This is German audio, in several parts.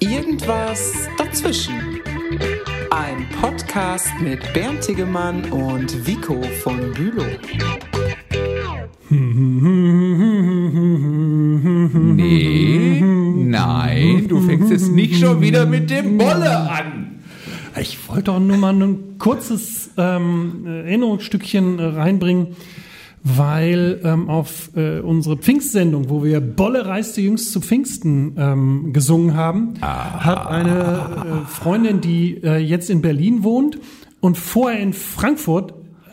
Irgendwas dazwischen. Ein Podcast mit Bernd Tigemann und Vico von Bülow. Nee, nein, du fängst jetzt nicht schon wieder mit dem Bolle an. Ich wollte doch nur mal ein kurzes ähm, Erinnerungsstückchen äh, reinbringen, weil ähm, auf äh, unsere Pfingstsendung, wo wir Bolle reiste jüngst zu Pfingsten ähm, gesungen haben, hat eine äh, Freundin, die äh, jetzt in Berlin wohnt und vorher in Frankfurt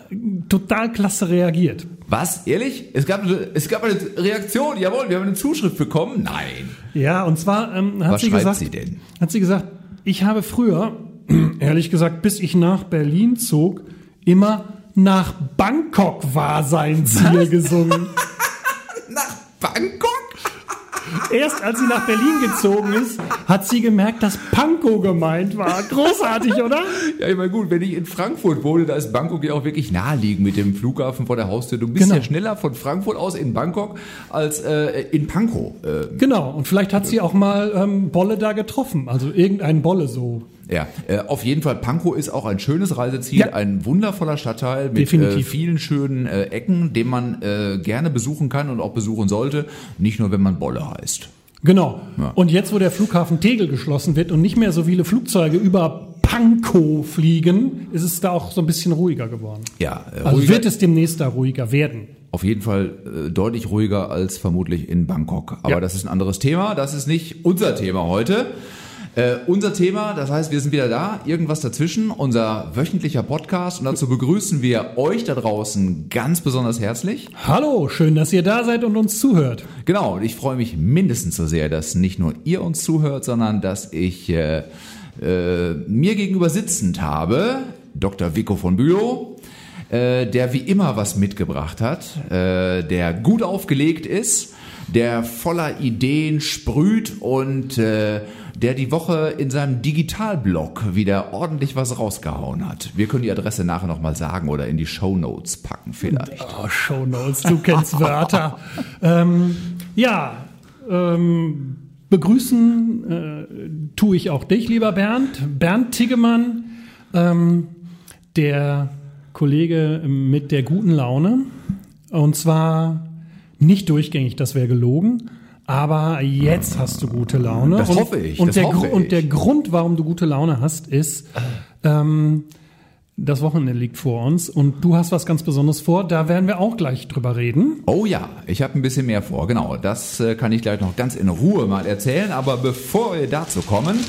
äh, total klasse reagiert. Was? Ehrlich? Es gab, es gab eine Reaktion. Jawohl, wir haben eine Zuschrift bekommen. Nein. Ja, und zwar ähm, hat Was sie schreibt gesagt, sie denn? hat sie gesagt, ich habe früher, ehrlich gesagt, bis ich nach Berlin zog, immer nach Bangkok war sein Ziel gesungen. Nach Bangkok? Erst als sie nach Berlin gezogen ist, hat sie gemerkt, dass Pankow gemeint war. Großartig, oder? Ja, ich meine, gut, wenn ich in Frankfurt wohne, da ist Bangkok ja auch wirklich naheliegend mit dem Flughafen vor der Haustür. Du bist Genau. ja schneller von Frankfurt aus in Bangkok als äh, in Pankow. Äh, Genau, und vielleicht hat sie auch mal ähm, Bolle da getroffen. Also irgendein Bolle so. Ja, äh, auf jeden Fall, Pankow ist auch ein schönes Reiseziel, Ja. ein wundervoller Stadtteil mit äh, vielen schönen äh, Ecken, den man äh, gerne besuchen kann und auch besuchen sollte, nicht nur wenn man Bolle heißt. Genau. Ja. Und jetzt, wo der Flughafen Tegel geschlossen wird und nicht mehr so viele Flugzeuge über Pankow fliegen, ist es da auch so ein bisschen ruhiger geworden. Ja, äh, Also ruhiger, wird es demnächst da ruhiger werden. auf jeden Fall äh, deutlich ruhiger als vermutlich in Bangkok. Aber Ja. das ist ein anderes Thema, das ist nicht unser Thema heute. Äh, unser Thema, das heißt, wir sind wieder da, irgendwas dazwischen, unser wöchentlicher Podcast und dazu begrüßen wir euch da draußen ganz besonders herzlich. Hallo, schön, dass ihr da seid und uns zuhört. Genau, und ich freue mich mindestens so sehr, dass nicht nur ihr uns zuhört, sondern dass ich äh, äh, mir gegenüber sitzend habe, Dr. Vico von Bülow, äh, der wie immer was mitgebracht hat, äh, der gut aufgelegt ist, der voller Ideen sprüht und äh, der die Woche in seinem Digitalblog wieder ordentlich was rausgehauen hat. Wir können die Adresse nachher nochmal sagen oder in die Shownotes packen vielleicht. Oh, Shownotes, du kennst Wörter. ähm, ja, ähm, begrüßen äh, tue ich auch dich, lieber Bernd. Bernd Tiggemann, ähm, der Kollege mit der guten Laune. Und zwar nicht durchgängig, das wäre gelogen. Aber jetzt hast du gute Laune. Das und, hoffe ich, Und, das der, hoffe Gru- und ich. der Grund, warum du gute Laune hast, ist, ähm, das Wochenende liegt vor uns und du hast was ganz Besonderes vor. Da werden wir auch gleich drüber reden. Oh ja, ich habe ein bisschen mehr vor. Genau, das äh, kann ich gleich noch ganz in Ruhe mal erzählen. Aber bevor wir dazu kommen,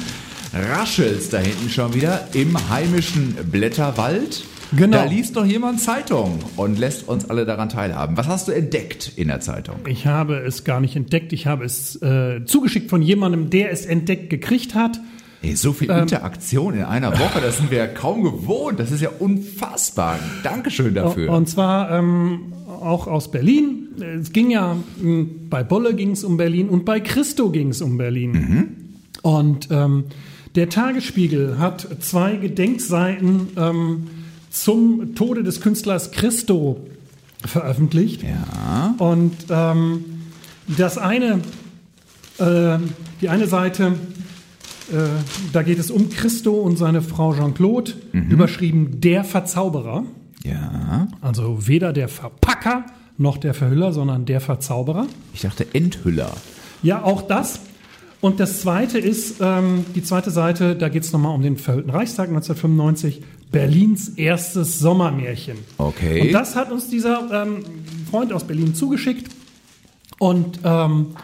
raschelt's da hinten schon wieder im heimischen Blätterwald. Genau. Da liest noch jemand Zeitung und lässt uns alle daran teilhaben. Was hast du entdeckt in der Zeitung? Ich habe es gar nicht entdeckt. Ich habe es äh, zugeschickt von jemandem, der es entdeckt gekriegt hat. Ey, so viel Ähm. Interaktion in einer Woche, das sind wir ja kaum gewohnt. Das ist ja unfassbar. Dankeschön dafür. Und zwar ähm, auch aus Berlin. Es ging ja, mh, bei Bolle ging es um Berlin und bei Christo ging es um Berlin. Und ähm, der Tagesspiegel hat zwei Gedenkseiten ähm, zum Tode des Künstlers Christo veröffentlicht. ja. Und ähm, das eine, äh, die eine Seite, äh, da geht es um Christo und seine Frau Jean-Claude, überschrieben Der Verzauberer. Ja. Also weder der Verpacker noch der Verhüller, sondern der Verzauberer. Ich dachte Enthüller. Ja, auch das. Und das zweite ist, ähm, die zweite Seite, da geht es nochmal um den verhüllten Reichstag 1995, Berlins erstes Sommermärchen. Okay. Und das hat uns dieser ähm, Freund aus Berlin zugeschickt. Und ähm,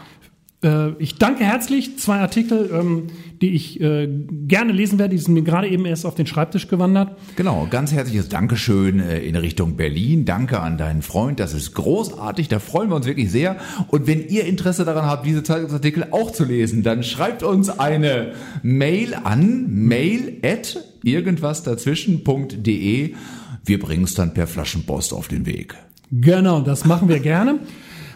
äh, ich danke herzlich. Zwei Artikel, ähm, die ich äh, gerne lesen werde, die sind mir gerade eben erst auf den Schreibtisch gewandert. Genau, ganz herzliches Dankeschön äh, in Richtung Berlin. Danke an deinen Freund, das ist großartig, da freuen wir uns wirklich sehr. Und wenn ihr Interesse daran habt, diese Zeitungsartikel auch zu lesen, dann schreibt uns eine Mail an mail at irgendwasdazwischen.de. Wir bringen es dann per Flaschenpost auf den Weg. Genau, das machen wir gerne.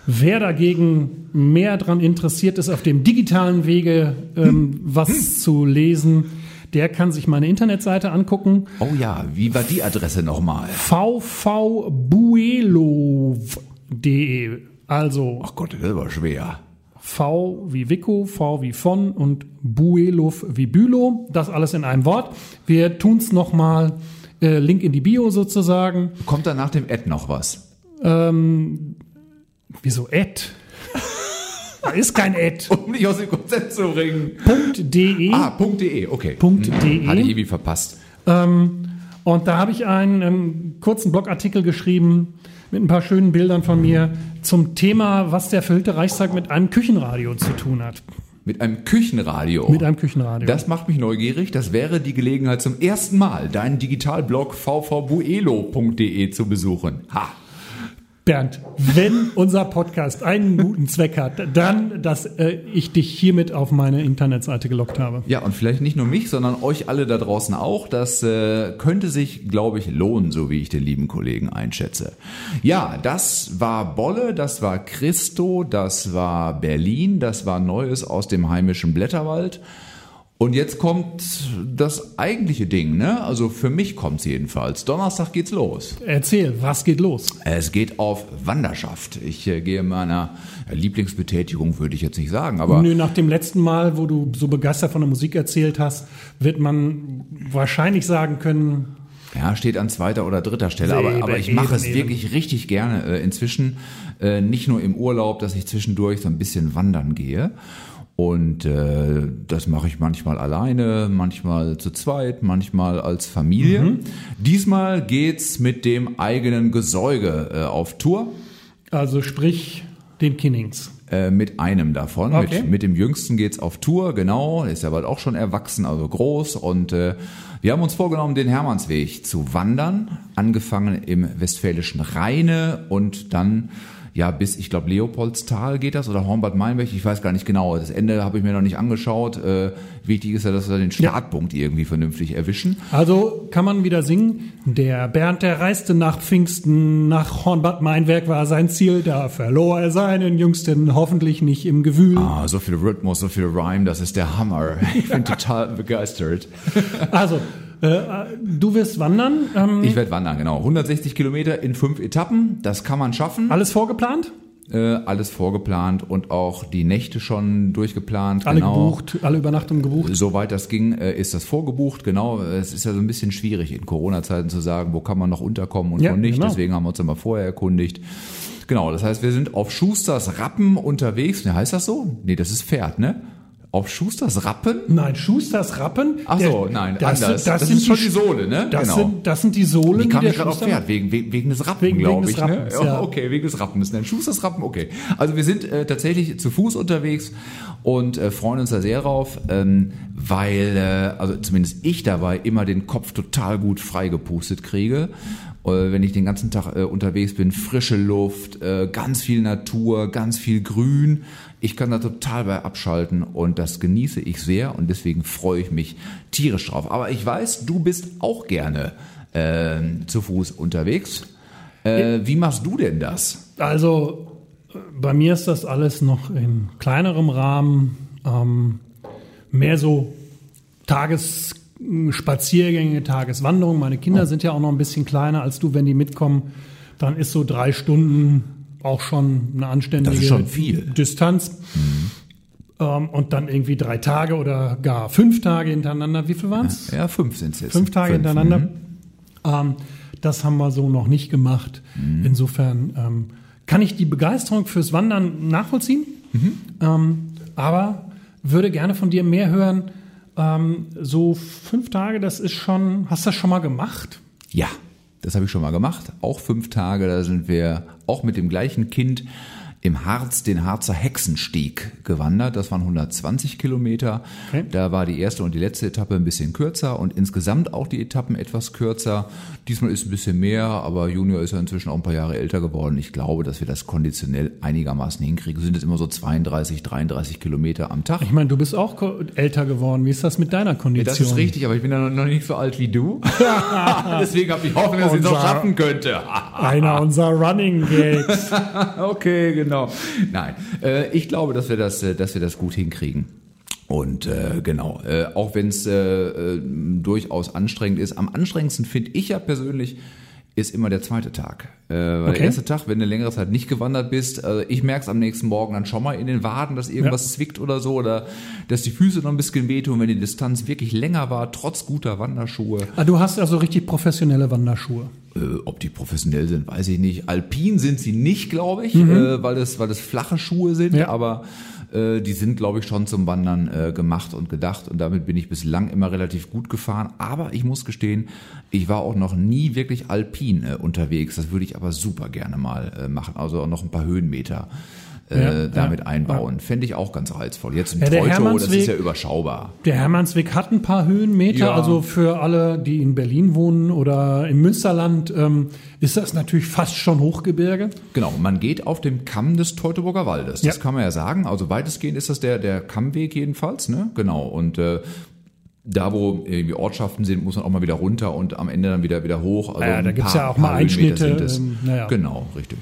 Wer dagegen mehr daran interessiert ist, auf dem digitalen Wege ähm, was zu lesen, der kann sich meine Internetseite angucken. Oh ja, wie war die Adresse nochmal? vvbuelov.de. Also Ach Gott, das war schwer. V wie Vico, V wie von und Buelov wie Bülow. Das alles in einem Wort. Wir tun's nochmal, äh, Link in die Bio sozusagen. Kommt da nach dem Ad noch was? Ähm, wieso Ad? da ist kein Ad. Um nicht aus dem Konzept zu bringen. .de. Ah, .de, okay. Punkt Hm, de. Hatte ich irgendwie verpasst. Ähm, und da habe ich einen, ähm, kurzen Blogartikel geschrieben mit ein paar schönen Bildern von mir zum Thema, was der verhüllte Reichstag mit einem Küchenradio zu tun hat. Mit einem Küchenradio. Mit einem Küchenradio. Das macht mich neugierig. Das wäre die Gelegenheit zum ersten Mal, deinen Digitalblog vvbuelo.de zu besuchen. Ha! Bernd, wenn unser Podcast einen guten Zweck hat, dann, dass äh, ich dich hiermit auf meine Internetseite gelockt habe. Ja, und vielleicht nicht nur mich, sondern euch alle da draußen auch. Das äh, könnte sich, glaube ich, lohnen, so wie ich den lieben Kollegen einschätze. Ja, das war Bolle, das war Christo, das war Berlin, das war Neues aus dem heimischen Blätterwald. Und jetzt kommt das eigentliche Ding, ne? Also für mich kommt's jedenfalls. Donnerstag geht's los. Erzähl, was geht los? Es geht auf Wanderschaft. Ich äh, gehe meiner Lieblingsbetätigung, würde ich jetzt nicht sagen, aber Nö, nach dem letzten Mal, wo du so begeistert von der Musik erzählt hast, wird man wahrscheinlich sagen können, Ja, steht an zweiter oder dritter Stelle, aber, aber ich mache es wirklich richtig gerne äh, inzwischen. Äh, nicht nur im Urlaub, dass ich zwischendurch so ein bisschen wandern gehe. Und äh, das mache ich manchmal alleine, manchmal zu zweit, manchmal als Familie. Mhm. Diesmal geht's mit dem eigenen Gesäuge äh, auf Tour. also sprich den Kinnings. Äh, mit einem davon. Okay. Mit, mit dem Jüngsten geht's auf Tour, genau. Ist ja bald auch schon erwachsen, also groß. Und äh, wir haben uns vorgenommen, den Hermannsweg zu wandern. Angefangen im westfälischen Rheine und dann ja bis, ich glaube, Leopoldstal geht das oder Hornbad Meinberg, ich weiß gar nicht genau. Das Ende habe ich mir noch nicht angeschaut. Äh, wichtig ist ja, dass wir den Startpunkt irgendwie vernünftig erwischen. Also kann man wieder singen. Der Bernd, der reiste nach Pfingsten, nach Hornbad Meinwerk war sein Ziel. Da verlor er seinen Jüngsten, hoffentlich nicht im Gewühl. Ah, so viel Rhythmus, so viel Rhyme, das ist der Hammer. Ich bin total begeistert. Also, du wirst wandern. Ähm, Ich werde wandern, genau. 160 Kilometer in fünf Etappen, das kann man schaffen. alles vorgeplant? Äh, alles vorgeplant und auch die Nächte schon durchgeplant. Alle genau. gebucht, alle Übernachtungen gebucht? Soweit das ging, äh, ist das vorgebucht. Genau, es ist ja so ein bisschen schwierig in Corona-Zeiten zu sagen, wo kann man noch unterkommen und Ja, wo nicht. genau. Deswegen haben wir uns immer vorher erkundigt. Genau, das heißt, wir sind auf Schusters Rappen unterwegs. Ne, heißt das so? Nee, das ist Pferd, ne? Auf Schusters Rappen? Nein, Schusters Rappen. Ach so, Der- nein, das, anders. Sind, das, Das sind ist schon die, die Sohle, ne? Das, Genau. sind, das sind die Sohlen, Wie kam die der gerade auf Schuster Pferd? Wegen, wegen, wegen des Rappen, glaube ich. ne? Rappens, Ja, ja. Okay, wegen des Rappens. Ein Schusters Rappen, okay. Also wir sind äh, tatsächlich zu Fuß unterwegs und äh, freuen uns da sehr drauf, ähm, weil, äh, also zumindest ich dabei immer den Kopf total gut freigepustet kriege. Äh, wenn ich den ganzen Tag äh, unterwegs bin, frische Luft, äh, ganz viel Natur, ganz viel Grün. Ich kann da total bei abschalten und das genieße ich sehr und deswegen freue ich mich tierisch drauf. Aber ich weiß, du bist auch gerne äh, zu Fuß unterwegs. Äh, wie machst du denn das? Also äh, bei mir ist das alles noch in kleinerem Rahmen, ähm, mehr so Tagesspaziergänge, Tageswanderungen. Meine Kinder sind ja auch noch ein bisschen kleiner als du, wenn die mitkommen, dann ist so drei Stunden auch schon eine anständige schon viel. Distanz. Ähm, und dann irgendwie drei Tage oder gar fünf Tage hintereinander. Wie viel waren es? Ja, fünf sind es jetzt. Fünf Tage Fünf, hintereinander. mhm. Ähm, das haben wir so noch nicht gemacht. Mhm. Insofern ähm, kann ich die Begeisterung fürs Wandern nachvollziehen, Mhm. aber würde gerne von dir mehr hören. So fünf Tage, das ist schon, hast du das schon mal gemacht? Ja, das habe ich schon mal gemacht. Auch fünf Tage, da sind wir auch mit dem gleichen Kind im Harz den Harzer Hexenstieg gewandert. Das waren 120 Kilometer. Okay. Da war die erste und die letzte Etappe ein bisschen kürzer und insgesamt auch die Etappen etwas kürzer. Diesmal ist ein bisschen mehr, aber Junior ist ja inzwischen auch ein paar Jahre älter geworden. Ich glaube, dass wir das konditionell einigermaßen hinkriegen. Sind es immer so 32, 33 Kilometer am Tag. Ich meine, du bist auch älter geworden. Wie ist das mit deiner Kondition? Das ist richtig, aber ich bin ja noch nicht so alt wie du. Deswegen habe ich Hoffnung, dass ich es auch schaffen könnte. Einer unserer Running Gags. Okay, genau. Nein, äh, ich glaube, dass wir das, äh, dass wir das gut hinkriegen. Und äh, genau, äh, auch wenn es äh, äh, durchaus anstrengend ist, am anstrengendsten finde ich ja persönlich ist immer der zweite Tag. Äh, Okay. der erste Tag, wenn du längere Zeit nicht gewandert bist, also ich merke es am nächsten Morgen dann schon mal in den Waden, dass irgendwas Ja. zwickt oder so, oder dass die Füße noch ein bisschen wehtun, wenn die Distanz wirklich länger war, trotz guter Wanderschuhe. Ah, du hast also richtig professionelle Wanderschuhe. Äh, ob die professionell sind, weiß ich nicht. Alpin sind sie nicht, glaube ich, Mhm. äh, weil es weil es flache Schuhe sind, Ja. aber äh, die sind, glaube ich, schon zum Wandern äh, gemacht und gedacht und damit bin ich bislang immer relativ gut gefahren. Aber ich muss gestehen, ich war auch noch nie wirklich alpin äh, unterwegs. Das würde ich aber super gerne mal äh, machen. Also noch ein paar Höhenmeter äh, Ja, damit ja, einbauen. Fände ich auch ganz reizvoll. Jetzt ein Ja, der Treuto, das ist ja überschaubar. Der Hermannsweg hat ein paar Höhenmeter, Ja. also für alle, die in Berlin wohnen oder im Münsterland, ähm, ist das natürlich fast schon Hochgebirge. Genau, man geht auf dem Kamm des Teutoburger Waldes. Das Ja. kann man ja sagen. Also weitestgehend ist das der, der Kammweg jedenfalls, ne? Genau. Und äh, da, wo irgendwie Ortschaften sind, muss man auch mal wieder runter und am Ende dann wieder wieder hoch. Also Ja, da gibt's paar- ja auch mal Einschnitte, sind es. ähm, naja. Genau, richtig.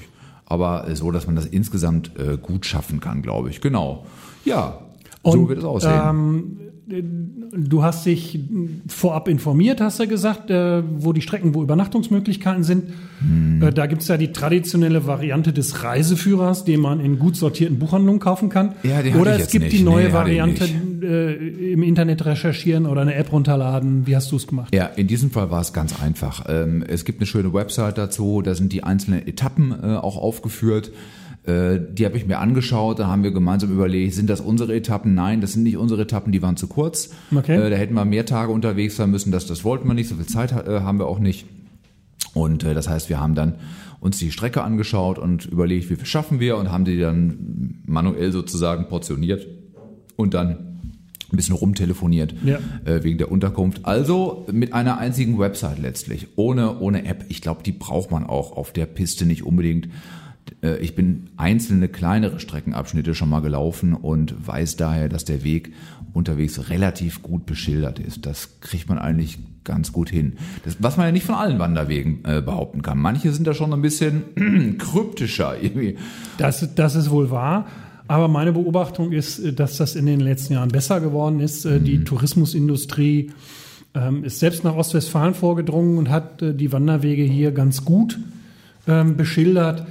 Aber so, dass man das insgesamt äh, gut schaffen kann, glaube ich. Genau. Ja, so Und, wird es aussehen. Ähm, du hast dich vorab informiert, hast du gesagt, äh, wo die Strecken, wo Übernachtungsmöglichkeiten sind. Hm. Äh, da gibt's ja die traditionelle Variante des Reiseführers, den man in gut sortierten Buchhandlungen kaufen kann. Ja, hatte oder es gibt nicht. die neue Nee, Variante äh, im Internet recherchieren oder eine App runterladen. Wie hast du es gemacht? Ja, in diesem Fall war es ganz einfach. Ähm, es gibt eine schöne Website dazu, da sind die einzelnen Etappen auch aufgeführt. Äh, die habe ich mir angeschaut, da haben wir gemeinsam überlegt, sind das unsere Etappen? Nein, das sind nicht unsere Etappen, die waren zu kurz. Okay. Äh, da hätten wir mehr Tage unterwegs sein müssen, das, das wollten wir nicht, so viel Zeit äh, haben wir auch nicht. Und das heißt, wir haben dann uns die Strecke angeschaut und überlegt, wie viel schaffen wir und haben die dann manuell sozusagen portioniert und dann ein bisschen rumtelefoniert Ja. äh, wegen der Unterkunft. Also mit einer einzigen Website letztlich, ohne, ohne App. Ich glaube, die braucht man auch auf der Piste nicht unbedingt. Äh, Ich bin einzelne kleinere Streckenabschnitte schon mal gelaufen und weiß daher, dass der Weg unterwegs relativ gut beschildert ist. Das kriegt man eigentlich ganz gut hin. Das, was man ja nicht von allen Wanderwegen äh, behaupten kann. Manche sind da schon ein bisschen kryptischer irgendwie. Das, das ist wohl wahr. Aber meine Beobachtung ist, äh, dass das in den letzten Jahren besser geworden ist. Äh, Mhm. Die Tourismusindustrie ähm, ist selbst nach Ostwestfalen vorgedrungen und hat äh, die Wanderwege hier ganz gut ähm, beschildert.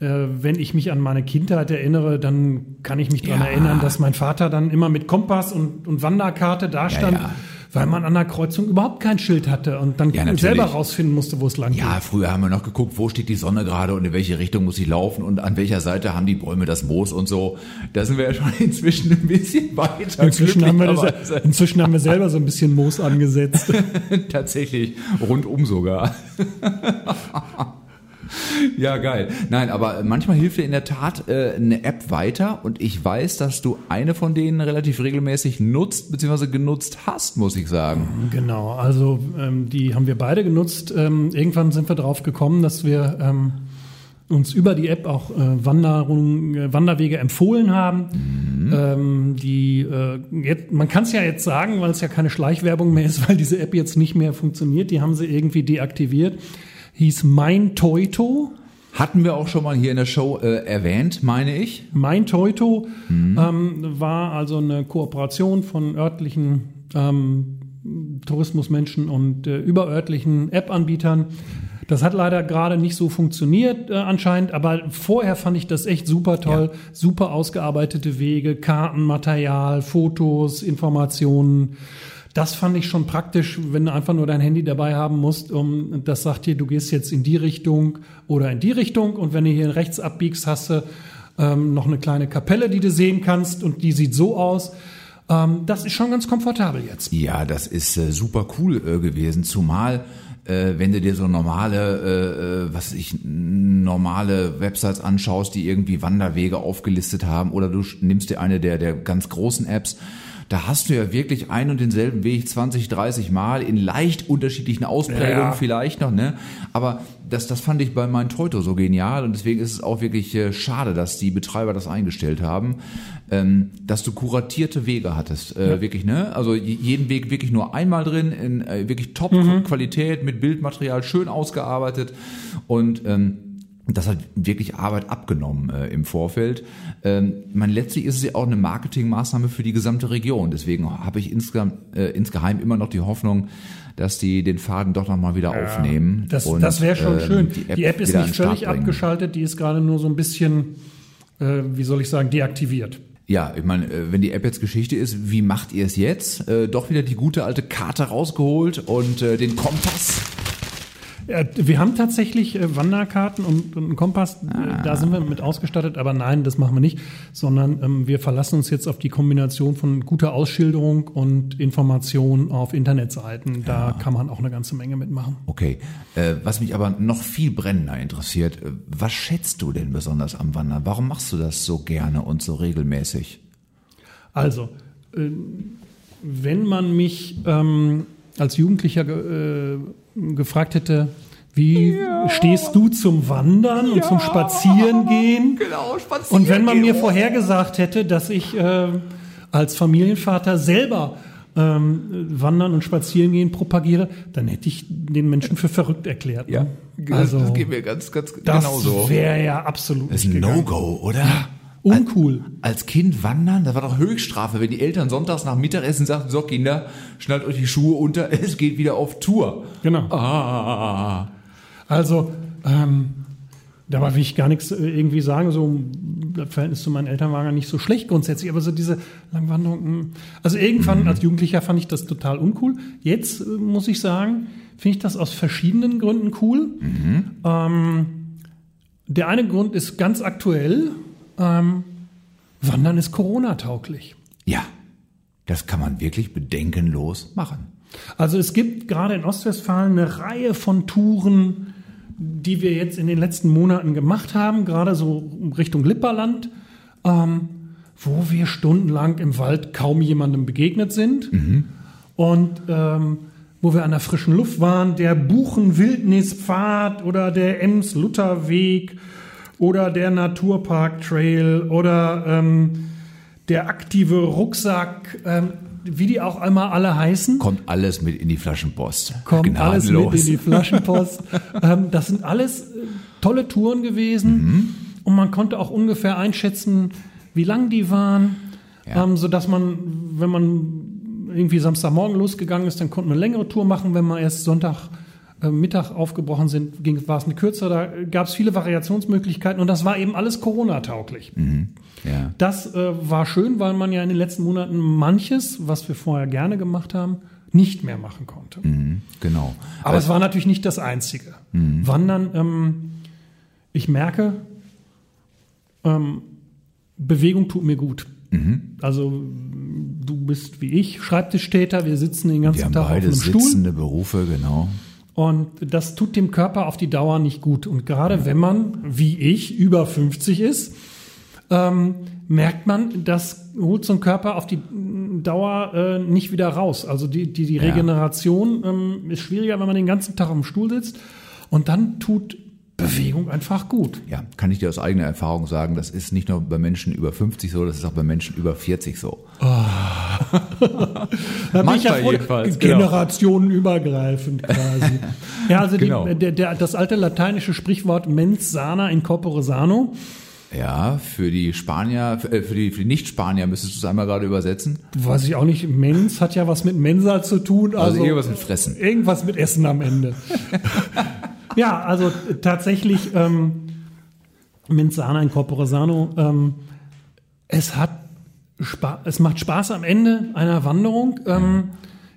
Äh, Wenn ich mich an meine Kindheit erinnere, dann kann ich mich daran Ja. erinnern, dass mein Vater dann immer mit Kompass und, und Wanderkarte dastand, ja. weil man an der Kreuzung überhaupt kein Schild hatte und dann Ja, selber rausfinden musste, wo es lang Ja, geht. früher haben wir noch geguckt, wo steht die Sonne gerade und in welche Richtung muss sie laufen und an welcher Seite haben die Bäume das Moos und so. Da sind wir ja schon inzwischen ein bisschen weiter. Inzwischen haben, wir das, inzwischen haben wir selber so ein bisschen Moos angesetzt. Tatsächlich, rundum sogar. ja, geil. Nein, aber manchmal hilft dir in der Tat äh, eine App weiter und ich weiß, dass du eine von denen relativ regelmäßig nutzt bzw. genutzt hast, muss ich sagen. Genau, also ähm, die haben wir beide genutzt. Ähm, irgendwann sind wir drauf gekommen, dass wir ähm, uns über die App auch äh, Wanderung, äh, Wanderwege empfohlen haben. Ähm, die, äh, jetzt, man kann es ja jetzt sagen, weil es ja keine Schleichwerbung mehr ist, weil diese App jetzt nicht mehr funktioniert. Die haben sie irgendwie deaktiviert. Hieß Mein Toito. Hatten wir auch schon mal hier in der Show äh, erwähnt, meine ich. Mein Toito ähm, war also eine Kooperation von örtlichen ähm, Tourismusmenschen und äh, überörtlichen App-Anbietern. Das hat leider gerade nicht so funktioniert äh, anscheinend, aber vorher fand ich das echt super toll. Super ausgearbeitete Wege, Kartenmaterial, Fotos, Informationen. Das fand ich schon praktisch, wenn du einfach nur dein Handy dabei haben musst. Um, das sagt dir, du gehst jetzt in die Richtung oder in die Richtung. Und wenn du hier rechts abbiegst, hast du ähm, noch eine kleine Kapelle, die du sehen kannst. Und die sieht so aus. Ähm, das ist schon ganz komfortabel jetzt. Ja, das ist äh, super cool äh, gewesen, zumal äh, wenn du dir so normale, äh, äh, was ich, normale Websites anschaust, die irgendwie Wanderwege aufgelistet haben, oder du nimmst dir eine der, der ganz großen Apps, da hast du ja wirklich ein und denselben Weg 20, 30 Mal in leicht unterschiedlichen Ausprägungen Ja. vielleicht noch, ne? Aber das, das fand ich bei meinem Teuto so genial und deswegen ist es auch wirklich äh, schade, dass die Betreiber das eingestellt haben, ähm, dass du kuratierte Wege hattest, äh, wirklich, ne? Also jeden Weg wirklich nur einmal drin, in äh, wirklich Top-Qualität mit Bildmaterial, schön ausgearbeitet und ähm, das hat wirklich Arbeit abgenommen äh, im Vorfeld. Ähm, man letztlich ist es ja auch eine Marketingmaßnahme für die gesamte Region. Deswegen habe ich insgeheim, äh, insgeheim immer noch die Hoffnung, dass die den Faden doch noch mal wieder aufnehmen. Das, und, das wäre schon ähm, schön. Die App, ist wieder an nicht völlig abgeschaltet, die ist gerade nur so ein bisschen, äh, wie soll ich sagen, deaktiviert. Ja, ich meine, äh, wenn die App jetzt Geschichte ist, wie macht ihr es jetzt? Äh, doch wieder die gute alte Karte rausgeholt und äh, den Kompass. Ja, wir haben tatsächlich äh, Wanderkarten und, einen Kompass, Ah. da sind wir mit ausgestattet, aber nein, das machen wir nicht, sondern ähm, wir verlassen uns jetzt auf die Kombination von guter Ausschilderung und Information auf Internetseiten. Da kann man auch eine ganze Menge mitmachen. Okay, äh, was mich aber noch viel brennender interessiert, äh, was schätzt du denn besonders am Wandern? Warum machst du das so gerne und so regelmäßig? Also, äh, wenn man mich ähm, als Jugendlicher ge äh, gefragt hätte, wie stehst du zum Wandern und zum Spazierengehen? Genau, spazieren. Und wenn man mir vorher gesagt hätte, dass ich äh, als Familienvater selber ähm, Wandern und Spazierengehen propagiere, dann hätte ich den Menschen für verrückt erklärt. ja, Ne? also, Also das geht mir ganz, ganz das genauso. wäre ja absolut Das ist ein. No-Go, oder? Uncool. Als Kind wandern, das war doch Höchststrafe, wenn die Eltern sonntags nach Mittagessen sagten, so Kinder, schnallt euch die Schuhe unter, es geht wieder auf Tour. Genau. Ah, Also, ähm, dabei will ich gar nichts äh, irgendwie sagen. So, das Verhältnis zu meinen Eltern war gar nicht so schlecht grundsätzlich, aber so diese Langwanderung. mh. Also irgendwann als Jugendlicher fand ich das total uncool. Jetzt äh, muss ich sagen, finde ich das aus verschiedenen Gründen cool. Ähm, der eine Grund ist ganz aktuell. Ähm, Wandern ist Corona-tauglich. ja, das kann man wirklich bedenkenlos machen. Also es gibt gerade in Ostwestfalen eine Reihe von Touren, die wir jetzt in den letzten Monaten gemacht haben, gerade so Richtung Lipperland, ähm, wo wir stundenlang im Wald kaum jemandem begegnet sind und ähm, wo wir an der frischen Luft waren, der Buchen-Wildnispfad oder der Ems-Lutherweg oder der Naturpark-Trail oder ähm, der aktive Rucksack, ähm, wie die auch einmal alle heißen Kommt alles mit in die Flaschenpost. kommt alles mit Gnadenlos. in die Flaschenpost. ähm, das sind alles äh, tolle Touren gewesen und man konnte auch ungefähr einschätzen, wie lang die waren, Ja. ähm, so dass man, wenn man irgendwie Samstagmorgen losgegangen ist, dann konnte man eine längere Tour machen. Wenn wir erst Sonntag Mittag aufgebrochen sind, ging, war es eine kürzere. Da gab es viele Variationsmöglichkeiten und das war eben alles Corona-tauglich. Ja. Das äh, war schön, weil man ja in den letzten Monaten manches, was wir vorher gerne gemacht haben, nicht mehr machen konnte. Mhm, genau. Aber es war natürlich nicht das Einzige. Wandern, ähm, ich merke, ähm, Bewegung tut mir gut. Also du bist wie ich, Schreibtischtäter, wir sitzen den ganzen wir haben Tag auf beide einem Stuhl sitzende Berufe, genau. Und das tut dem Körper auf die Dauer nicht gut. Und gerade wenn man, wie ich, über 50 ist, ähm, merkt man, das holt so ein Körper auf die mm, Dauer äh, nicht wieder raus. Also die, die, die Ja. Regeneration ähm, ist schwieriger, wenn man den ganzen Tag auf dem Stuhl sitzt. Und dann tut Bewegung einfach gut. Ja, kann ich dir aus eigener Erfahrung sagen, das ist nicht nur bei Menschen über 50 so, das ist auch bei Menschen über 40 so. Da bin Manchmal ich ja froh, jedenfalls, genau. generationenübergreifend quasi. ja, also Genau. die, der, der, das alte lateinische Sprichwort mens sana in corpore sano. Ja, für die Spanier, für, äh, für die, für die Nicht-Spanier müsstest du es einmal gerade übersetzen. Weiß ich auch nicht, Mens hat ja was mit Mensa zu tun. Also, Also irgendwas mit Fressen. Irgendwas mit Essen am Ende. ja, also tatsächlich ähm, Mens sana in corpore sano. Ähm, es hat Spa es macht Spaß am Ende einer Wanderung, ähm,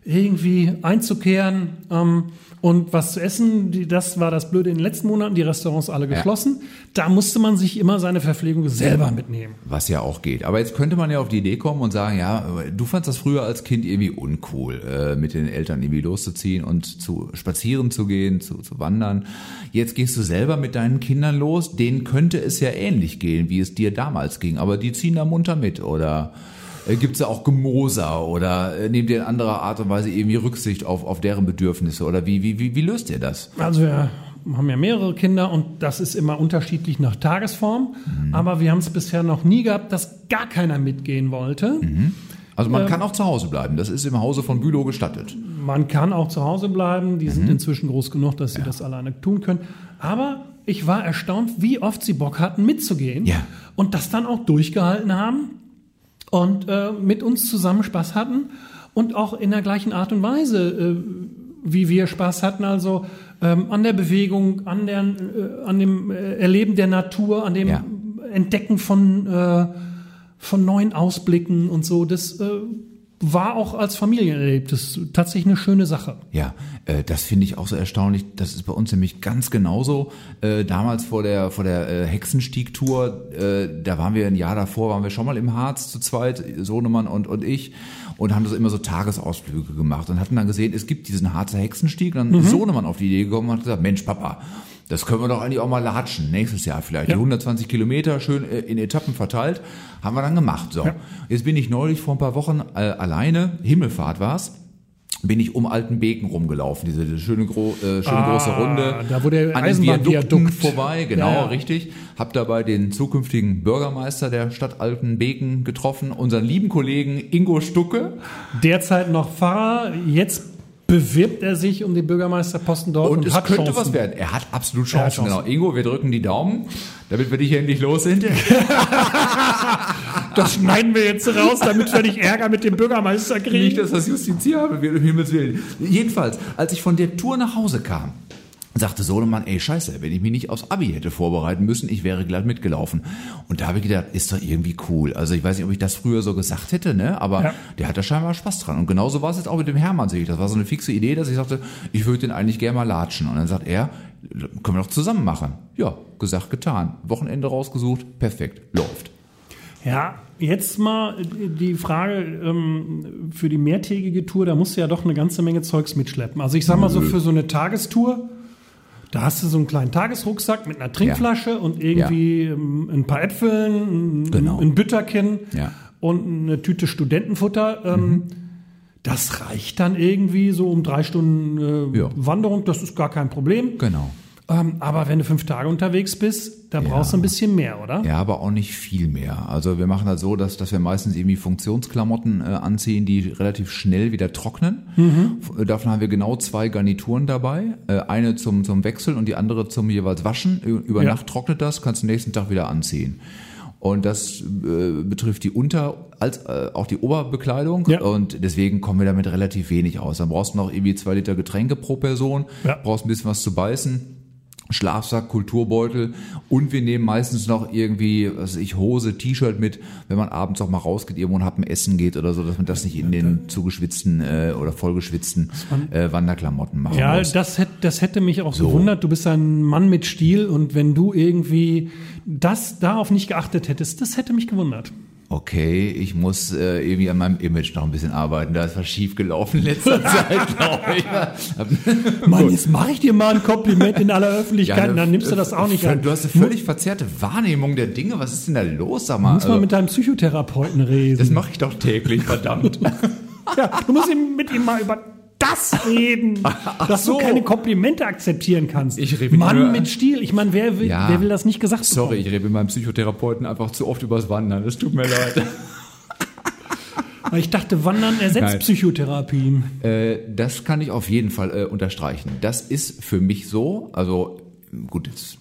irgendwie einzukehren ähm, und was zu essen. Die, das war das Blöde in den letzten Monaten, die Restaurants alle geschlossen. Da musste man sich immer seine Verpflegung selber mitnehmen. Was ja auch geht. Aber jetzt könnte man ja auf die Idee kommen und sagen, ja, du fandst das früher als Kind irgendwie uncool, äh, mit den Eltern irgendwie loszuziehen und zu spazieren zu gehen, zu, zu wandern. Jetzt gehst du selber mit deinen Kindern los. Denen könnte es ja ähnlich gehen, wie es dir damals ging. Aber die ziehen da munter mit oder äh, gibt's da auch Gemoser oder äh, nehmt ihr in anderer Art und Weise irgendwie Rücksicht auf, auf deren Bedürfnisse oder wie, wie, wie, wie löst ihr das? Also wir haben ja mehrere Kinder und das ist immer unterschiedlich nach Tagesform. Aber wir haben es bisher noch nie gehabt, dass gar keiner mitgehen wollte. Also man kann auch zu Hause bleiben. Das ist im Hause von Bülow gestattet. Man kann auch zu Hause bleiben. Die sind inzwischen groß genug, dass sie das alleine tun können. Aber ich war erstaunt, wie oft sie Bock hatten, mitzugehen. Ja. Und das dann auch durchgehalten haben und äh, mit uns zusammen Spaß hatten und auch in der gleichen Art und Weise, äh, wie wir Spaß hatten, also ähm, an der Bewegung, an, der, äh, an dem äh, Erleben der Natur, an dem Ja. Entdecken von, äh, von neuen Ausblicken und so. Das äh, war auch als Familienerlebnis tatsächlich eine schöne Sache. Ja, äh, das finde ich auch so erstaunlich. Das ist bei uns nämlich ganz genauso. Äh, damals vor der vor der äh, Hexenstieg-Tour, äh, da waren wir ein Jahr davor, waren wir schon mal im Harz zu zweit, Sohnemann und und ich, und haben das immer so Tagesausflüge gemacht und hatten dann gesehen, es gibt diesen Harzer Hexenstieg. Dann ist Sohnemann auf die Idee gekommen und hat gesagt, Mensch, Papa. Das können wir doch eigentlich auch mal latschen. Nächstes Jahr vielleicht. Die 120 Kilometer schön äh, in Etappen verteilt. Haben wir dann gemacht. So. Jetzt bin ich neulich vor ein paar Wochen äh, alleine, Himmelfahrt war's, bin ich um Altenbeken rumgelaufen, diese, diese schöne, gro äh, schöne Ah, große Runde. da der an den Viadukten vorbei, genau, Ja, ja. richtig. Hab dabei den zukünftigen Bürgermeister der Stadt Altenbeken getroffen, unseren lieben Kollegen Ingo Stucke. Derzeit noch Pfarrer, jetzt bewirbt er sich um den Bürgermeisterposten dort und, Und, es hat könnte Chancen. was werden. Er hat absolut Er hat Chancen, Chancen. genau. Ingo, wir drücken die Daumen, damit wir dich endlich los sind. Das schneiden wir jetzt raus, damit wir nicht Ärger mit dem Bürgermeister kriegen. Nicht, dass das justiziabel wird, um Himmels Willen. Jedenfalls, als ich von der Tour nach Hause kam, sagte Sohnemann, ey Scheiße, wenn ich mich nicht aufs Abi hätte vorbereiten müssen, ich wäre glatt mitgelaufen. Und da habe ich gedacht, ist doch irgendwie cool. Also ich weiß nicht, ob ich das früher so gesagt hätte, ne? aber Ja. der hat da scheinbar Spaß dran. Und genauso war es jetzt auch mit dem Hermann, sehe ich. Das war so eine fixe Idee, dass ich sagte, ich würde den eigentlich gerne mal latschen. Und dann sagt er, können wir doch zusammen machen. Ja, gesagt, getan. Wochenende rausgesucht, perfekt, läuft. Ja, jetzt mal die Frage ähm, für die mehrtägige Tour, da musst du ja doch eine ganze Menge Zeugs mitschleppen. Also ich sag mal so für so eine Tagestour, da hast du so einen kleinen Tagesrucksack mit einer Trinkflasche und irgendwie ähm, ein paar Äpfeln, ein, Genau. ein Bütterchen Ja. und eine Tüte Studentenfutter. Ähm, Das reicht dann irgendwie so um drei Stunden äh, Ja. Wanderung, das ist gar kein Problem. Genau. Ähm, aber wenn du fünf Tage unterwegs bist, da brauchst du ein bisschen mehr, oder? Ja, aber auch nicht viel mehr. Also wir machen das so, dass, dass wir meistens irgendwie Funktionsklamotten äh, anziehen, die relativ schnell wieder trocknen. F- Davon haben wir genau zwei Garnituren dabei. Äh, eine zum, zum Wechseln und die andere zum jeweils Waschen. Über Ja. Nacht trocknet das, kannst du nächsten Tag wieder anziehen. Und das äh, betrifft die Unter- als äh, auch die Oberbekleidung. Ja. Und deswegen kommen wir damit relativ wenig aus. Dann brauchst du noch irgendwie zwei Liter Getränke pro Person, Ja. brauchst ein bisschen was zu beißen. Schlafsack, Kulturbeutel und wir nehmen meistens noch irgendwie, was weiß ich, Hose, T-Shirt mit, wenn man abends auch mal rausgeht, irgendwo und Happen essen geht oder so, dass man das nicht in den zugeschwitzten äh, oder vollgeschwitzten äh, Wanderklamotten machen Ja, muss. das hätte, das hätte mich auch So. gewundert. Du bist ein Mann mit Stil und wenn du irgendwie das darauf nicht geachtet hättest, das hätte mich gewundert. Okay, ich muss äh, irgendwie an meinem Image noch ein bisschen arbeiten. Da ist was schief gelaufen in letzter Zeit, glaube ich. Mann, jetzt mache ich dir mal ein Kompliment in aller Öffentlichkeit Ja, und dann nimmst du das auch nicht an. Du hast eine völlig verzerrte Wahrnehmung der Dinge. Was ist denn da los? Sag mal. muss mal Also, mit deinem Psychotherapeuten reden. das mache ich doch täglich, verdammt. ja, du musst mit ihm mal über das reden, dass so. du keine Komplimente akzeptieren kannst. Ich rede Mann mit Stil. Ich meine, wer will, Ja. wer will das nicht gesagt Sorry, bekommen? ich rede mit meinem Psychotherapeuten einfach zu oft übers Wandern. Es tut mir leid. Ich dachte, Wandern ersetzt Nein. Psychotherapie. Äh, das kann ich auf jeden Fall äh, unterstreichen. Das ist für mich so, also gut, jetzt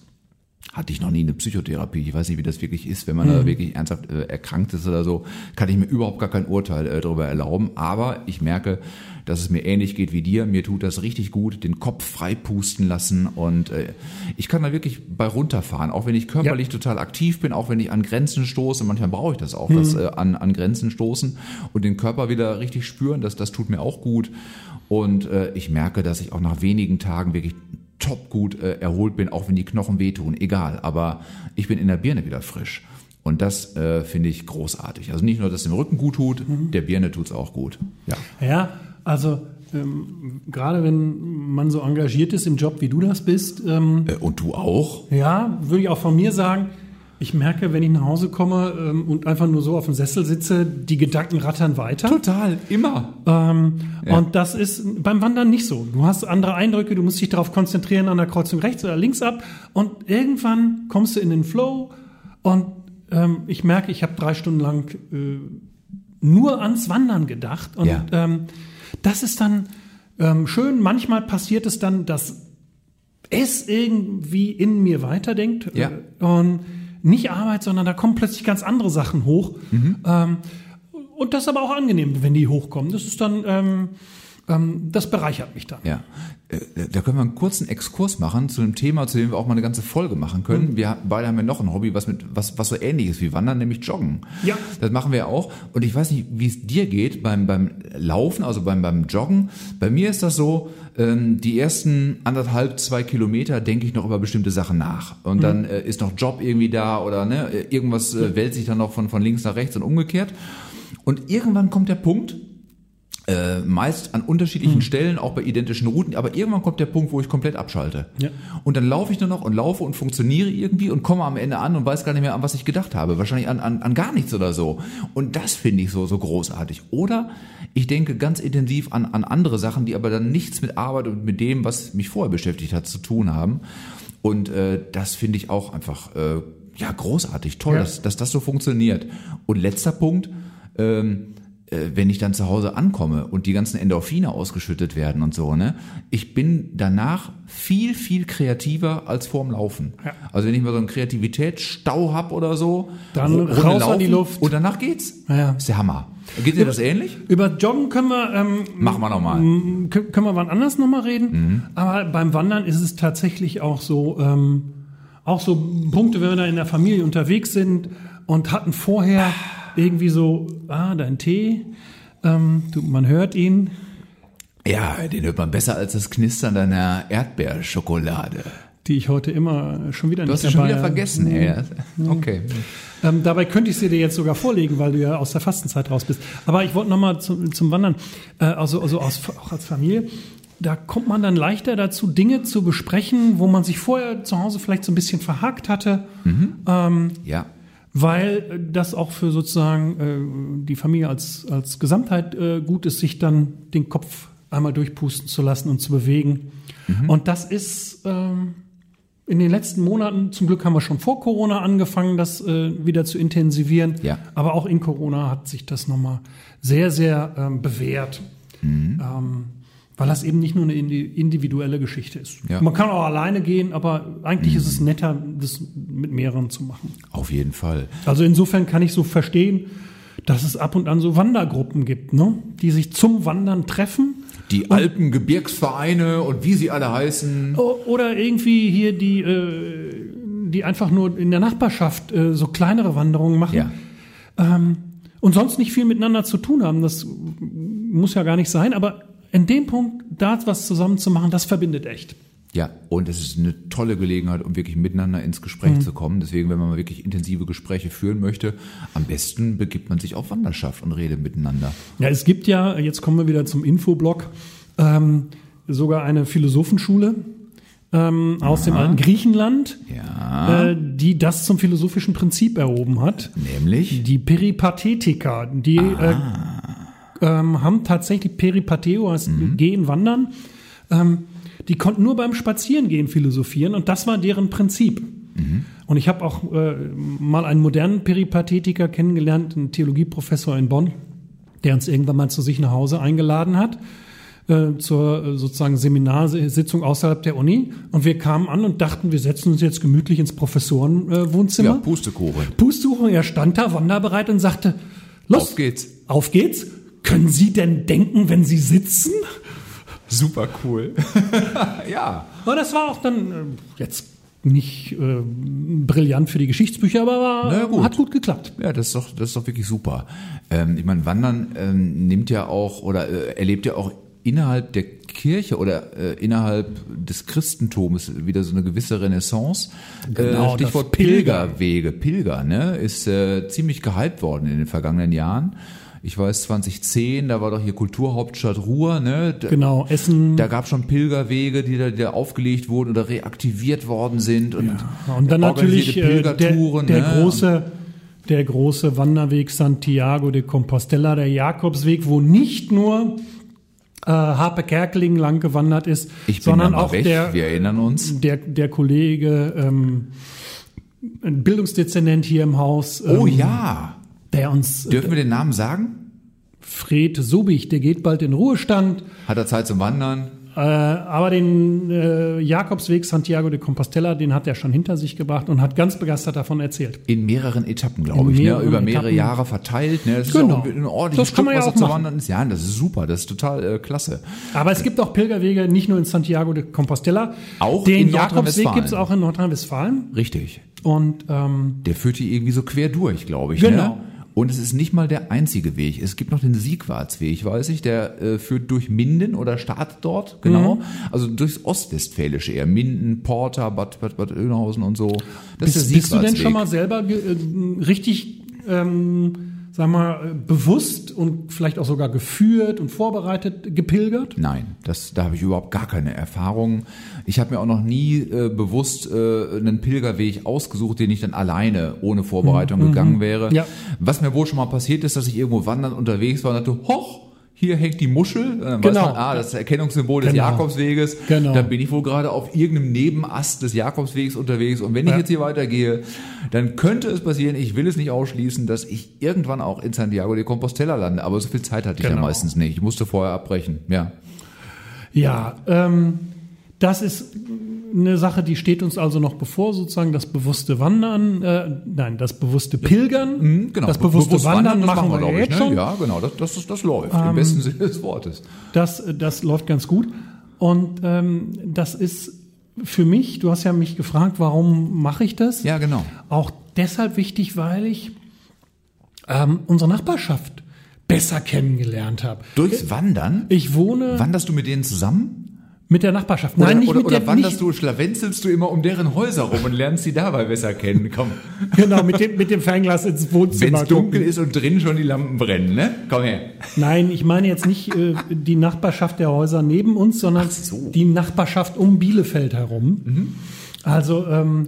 hatte ich noch nie eine Psychotherapie. Ich weiß nicht, wie das wirklich ist, wenn man da wirklich ernsthaft äh, erkrankt ist oder so, kann ich mir überhaupt gar kein Urteil äh, darüber erlauben. Aber ich merke, dass es mir ähnlich geht wie dir. Mir tut das richtig gut, den Kopf frei pusten lassen und äh, ich kann da wirklich bei runterfahren, auch wenn ich körperlich total aktiv bin, auch wenn ich an Grenzen stoße. Manchmal brauche ich das auch, das äh, an, an Grenzen stoßen und den Körper wieder richtig spüren. Das, das tut mir auch gut. Und äh, ich merke, dass ich auch nach wenigen Tagen wirklich top gut äh, erholt bin, auch wenn die Knochen wehtun, egal. Aber ich bin in der Birne wieder frisch. Und das äh, finde ich großartig. Also nicht nur, dass es dem Rücken gut tut, der Birne tut's auch gut. Ja. Ja, also ähm, gerade wenn man so engagiert ist im Job, wie du das bist, ähm, Äh, und du auch? ja, würde ich auch von mir sagen, ich merke, wenn ich nach Hause komme ähm, und einfach nur so auf dem Sessel sitze, die Gedanken rattern weiter. Total, immer. Ähm, Ja. Und das ist beim Wandern nicht so. Du hast andere Eindrücke, du musst dich darauf konzentrieren an der Kreuzung rechts oder links ab und irgendwann kommst du in den Flow und ähm, ich merke, ich habe drei Stunden lang äh, nur ans Wandern gedacht und Ja. ähm, das ist dann ähm, schön. Manchmal passiert es dann, dass es irgendwie in mir weiterdenkt Ja. und nicht Arbeit, sondern da kommen plötzlich ganz andere Sachen hoch. Ähm, und das ist aber auch angenehm, wenn die hochkommen. Das ist dann, ähm, das bereichert mich dann. Ja, Äh, da können wir einen kurzen Exkurs machen zu einem Thema, zu dem wir auch mal eine ganze Folge machen können. Wir beide haben ja noch ein Hobby, was mit was was so ähnlich ist wie Wandern, nämlich Joggen. Ja. Das machen wir auch. Und ich weiß nicht, wie es dir geht beim beim Laufen, also beim beim Joggen. Bei mir ist das so: ähm, Die ersten anderthalb zwei Kilometer denke ich noch über bestimmte Sachen nach. Und dann äh, ist noch Job irgendwie da oder ne äh, irgendwas äh, wälzt sich dann noch von von links nach rechts und umgekehrt. Und irgendwann kommt der Punkt, äh, meist an unterschiedlichen Stellen, auch bei identischen Routen, aber irgendwann kommt der Punkt, wo ich komplett abschalte. Ja. Und dann laufe ich nur noch und laufe und funktioniere irgendwie und komme am Ende an und weiß gar nicht mehr, an was ich gedacht habe. Wahrscheinlich an, an, an gar nichts oder so. Und das finde ich so, so großartig. Oder ich denke ganz intensiv an, an andere Sachen, die aber dann nichts mit Arbeit und mit dem, was mich vorher beschäftigt hat, zu tun haben. Und äh, das finde ich auch einfach äh, ja großartig, toll, Ja. dass, dass das so funktioniert. Und letzter Punkt, ähm, äh, wenn ich dann zu Hause ankomme und die ganzen Endorphine ausgeschüttet werden und so, ne, ich bin danach viel, viel kreativer als vorm Laufen. Ja. Also wenn ich mal so einen Kreativitätsstau hab oder so, Dann raus an die Luft. Und danach geht's. Ja. Ist der Hammer. Geht dir das ähnlich? Über Joggen können wir, ähm, Machen wir nochmal. können können wir wann anders nochmal reden. Mhm. Aber beim Wandern ist es tatsächlich auch so, ähm, auch so Punkte, wenn wir da in der Familie unterwegs sind und hatten vorher irgendwie so, ah, dein Tee, ähm, du, man hört ihn. Ja, den hört man besser als das Knistern deiner Erdbeerschokolade. Die ich heute immer schon wieder Du nicht hast sie schon dabei wieder vergessen, ey. Okay. Ähm, dabei könnte ich sie dir jetzt sogar vorlegen, weil du ja aus der Fastenzeit raus bist. Aber ich wollte nochmal zum, zum Wandern, äh, also, also aus, auch als Familie, da kommt man dann leichter dazu, Dinge zu besprechen, wo man sich vorher zu Hause vielleicht so ein bisschen verhakt hatte, Ja. Weil äh, das auch für sozusagen äh, die Familie als, als Gesamtheit äh, gut ist, sich dann den Kopf einmal durchpusten zu lassen und zu bewegen. Und das ist ähm, in den letzten Monaten, zum Glück haben wir schon vor Corona angefangen, das äh, wieder zu intensivieren. Ja. Aber auch in Corona hat sich das nochmal sehr, sehr ähm, bewährt. Mhm. Ähm, weil das eben nicht nur eine indi- individuelle Geschichte ist. Ja. Man kann auch alleine gehen, aber eigentlich Mhm. ist es netter, das mit mehreren zu machen. Auf jeden Fall. Also insofern kann ich so verstehen, dass es ab und an so Wandergruppen gibt, ne? die sich zum Wandern treffen. Die Alpengebirgsvereine und wie sie alle heißen. Oder irgendwie hier die, äh, die einfach nur in der Nachbarschaft äh, so kleinere Wanderungen machen Ja. und sonst nicht viel miteinander zu tun haben. Das muss ja gar nicht sein, aber in dem Punkt, da was zusammen zu machen, das verbindet echt. Ja, und es ist eine tolle Gelegenheit, um wirklich miteinander ins Gespräch Mhm. zu kommen. Deswegen, wenn man mal wirklich intensive Gespräche führen möchte, am besten begibt man sich auf Wanderschaft und redet miteinander. Ja, es gibt ja, jetzt kommen wir wieder zum Infoblock, ähm, sogar eine Philosophenschule ähm, aus dem alten Griechenland, Ja, äh, die das zum philosophischen Prinzip erhoben hat. nämlich Die Peripathetiker, die äh, ähm, haben tatsächlich Peripateo, heißt gehen, wandern. Ähm, die konnten nur beim Spazierengehen philosophieren und das war deren Prinzip. Und ich habe auch äh, mal einen modernen Peripathetiker kennengelernt, einen Theologieprofessor in Bonn, der uns irgendwann mal zu sich nach Hause eingeladen hat äh, zur äh, sozusagen Seminarsitzung außerhalb der Uni und wir kamen an und dachten, wir setzen uns jetzt gemütlich ins Professorenwohnzimmer. ja, Pustekuchen. Pustekuchen, er stand da wanderbereit und sagte, los, Auf geht's. auf geht's. Können Sie denn denken, wenn Sie sitzen? Super cool. ja. Aber das war auch dann äh, jetzt nicht äh, brillant für die Geschichtsbücher, aber war, gut. hat gut geklappt. Ja, das ist doch, das ist doch wirklich super. Ähm, ich meine, Wandern ähm, nimmt ja auch oder äh, erlebt ja auch innerhalb der Kirche oder äh, innerhalb des Christentums wieder so eine gewisse Renaissance. Genau, äh, Stichwort das Pilger. Pilgerwege. Pilger, ne, ist äh, ziemlich gehypt worden in den vergangenen Jahren. Ich weiß, 2010, da war doch hier Kulturhauptstadt Ruhr, ne? Da, Genau, Essen. Da gab schon Pilgerwege, die da, die da aufgelegt wurden oder reaktiviert worden sind. Und, und dann natürlich organisierte äh, der, Pilgertouren, der ne? große der große Wanderweg Santiago de Compostela, der Jakobsweg, wo nicht nur äh, Harpe Kerkeling lang gewandert ist, sondern auch der, wir erinnern uns. der, der Kollege, ähm, ein Bildungsdezernent hier im Haus, ähm, Oh ja. Der uns, äh, Dürfen wir den Namen sagen? Fred Subich, der geht bald in Ruhestand. Hat er Zeit zum Wandern? Äh, aber den äh, Jakobsweg Santiago de Compostela, den hat er schon hinter sich gebracht und hat ganz begeistert davon erzählt. In mehreren Etappen, glaube ich, ne? über mehrere Etappen. Jahre verteilt. Ne? Das Genau. ist ein ordentliches Das man ja was zu wandern ist. Ja, das ist super, das ist total äh, klasse. Aber es gibt auch Pilgerwege, nicht nur in Santiago de Compostela. Auch den in Jakobsweg gibt es auch in Nordrhein-Westfalen. Richtig. Und ähm, Der führt hier irgendwie so quer durch, glaube ich. Genau. Ne? Und es ist nicht mal der einzige Weg. Es gibt noch den Siegwartsweg, weiß ich, der äh, führt durch Minden oder startet dort, genau. Mhm. Also durchs Ostwestfälische eher. Minden, Porta, Bad, Bad, Bad Oeynhausen und so. Das bist, ist der bist du denn Siegwartsweg. schon mal selber äh, richtig, ähm, sag mal, äh, bewusst und vielleicht auch sogar geführt und vorbereitet gepilgert? Nein, das, da habe ich überhaupt gar keine Erfahrung. Ich habe mir auch noch nie äh, bewusst äh, einen Pilgerweg ausgesucht, den ich dann alleine ohne Vorbereitung gegangen wäre. Mhm. Ja. Was mir wohl schon mal passiert ist, dass ich irgendwo wandern unterwegs war und dachte, hoch, hier hängt die Muschel. Dann weiß Genau. man, ah, das ist das Erkennungssymbol des Genau. Jakobsweges. Genau. Dann bin ich wohl gerade auf irgendeinem Nebenast des Jakobswegs unterwegs. Und wenn ich Ja. jetzt hier weitergehe, dann könnte es passieren, ich will es nicht ausschließen, dass ich irgendwann auch in Santiago de Compostela lande. Aber so viel Zeit hatte ich ja Genau. meistens nicht. Ich musste vorher abbrechen. Ja. Ja, ähm, das ist eine Sache, die steht uns also noch bevor, sozusagen das bewusste Wandern, äh, nein, das bewusste Pilgern. Mhm, Genau. Das bewusste Bewusst Wandern, das machen wir, ja jetzt ne? schon. Ähm, Ja, genau, das, das, das läuft, im besten Sinne des Wortes. Das, das läuft ganz gut. Und ähm, das ist für mich, du hast ja mich gefragt, warum mache ich das? Ja, genau. Auch deshalb wichtig, weil ich ähm, unsere Nachbarschaft besser kennengelernt habe. Durchs Wandern? Ich wohne Wanderst du mit denen zusammen? Mit der Nachbarschaft. Oder, Nein, nicht oder, mit oder der, wanderst nicht, du, schlawenzelst du immer um deren Häuser rum und lernst sie dabei besser kennen? Komm, genau, mit dem, mit dem Fernglas ins wenn Wohnzimmer. es dunkel ist und drin schon die Lampen brennen, ne? Komm her. Nein, ich meine jetzt nicht äh, die Nachbarschaft der Häuser neben uns, sondern so. Mhm. die Nachbarschaft um Bielefeld herum. Also ähm,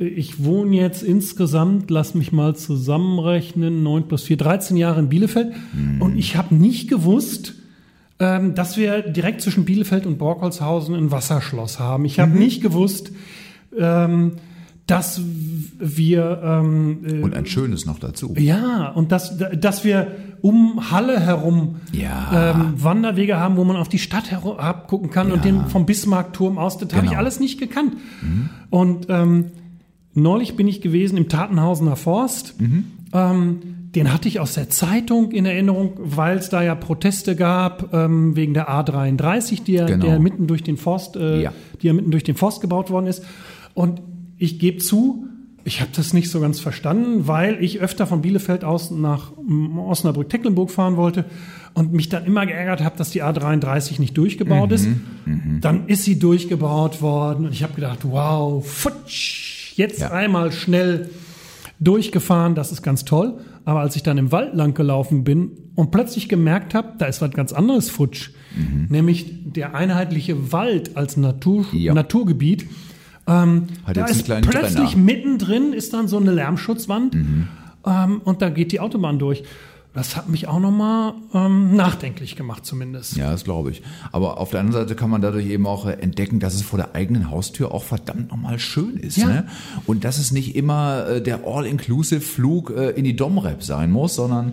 ich wohne jetzt insgesamt, lass mich mal zusammenrechnen, 9 plus 4, 13 Jahre in Bielefeld Mhm. und ich habe nicht gewusst, ähm, dass wir direkt zwischen Bielefeld und Borkholzhausen ein Wasserschloss haben. Ich Mhm. habe nicht gewusst, ähm, dass wir ähm, äh, Und ein schönes noch dazu. ja, und dass, dass wir um Halle herum Ja. ähm, Wanderwege haben, wo man auf die Stadt herum abgucken kann und den vom Bismarckturm aus, das habe ich Genau. alles nicht gekannt. Und ähm, neulich bin ich gewesen im Tatenhausener Forst. Ähm, den hatte ich aus der Zeitung in Erinnerung, weil es da ja Proteste gab ähm, wegen der A33, die ja, Genau. der mitten durch den Forst, äh, Ja. die ja mitten durch den Forst gebaut worden ist. Und ich gebe zu, ich habe das nicht so ganz verstanden, weil ich öfter von Bielefeld aus nach mm, Osnabrück-Tecklenburg fahren wollte und mich dann immer geärgert habe, dass die A33 nicht durchgebaut ist. Dann ist sie durchgebaut worden und ich habe gedacht, wow, futsch, jetzt Ja. einmal schnell durchgefahren, das ist ganz toll. Aber als ich dann im Wald lang gelaufen bin und plötzlich gemerkt habe, da ist was ganz anderes futsch, nämlich der einheitliche Wald als Natur, Ja. Naturgebiet. Ähm, Hat da ist plötzlich Trenner. mittendrin ist dann so eine Lärmschutzwand ähm, und da geht die Autobahn durch. Das hat mich auch nochmal ähm, nachdenklich gemacht zumindest. Ja, das glaube ich. Aber auf der anderen Seite kann man dadurch eben auch äh, entdecken, dass es vor der eigenen Haustür auch verdammt nochmal schön ist. Ja. Ne? Und dass es nicht immer äh, der All-Inclusive-Flug äh, in die Domrep sein muss, sondern